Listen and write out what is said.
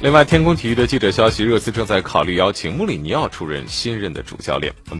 另外天空体育的记者消息热刺正在考虑邀请穆里尼奥出任新任的主教练。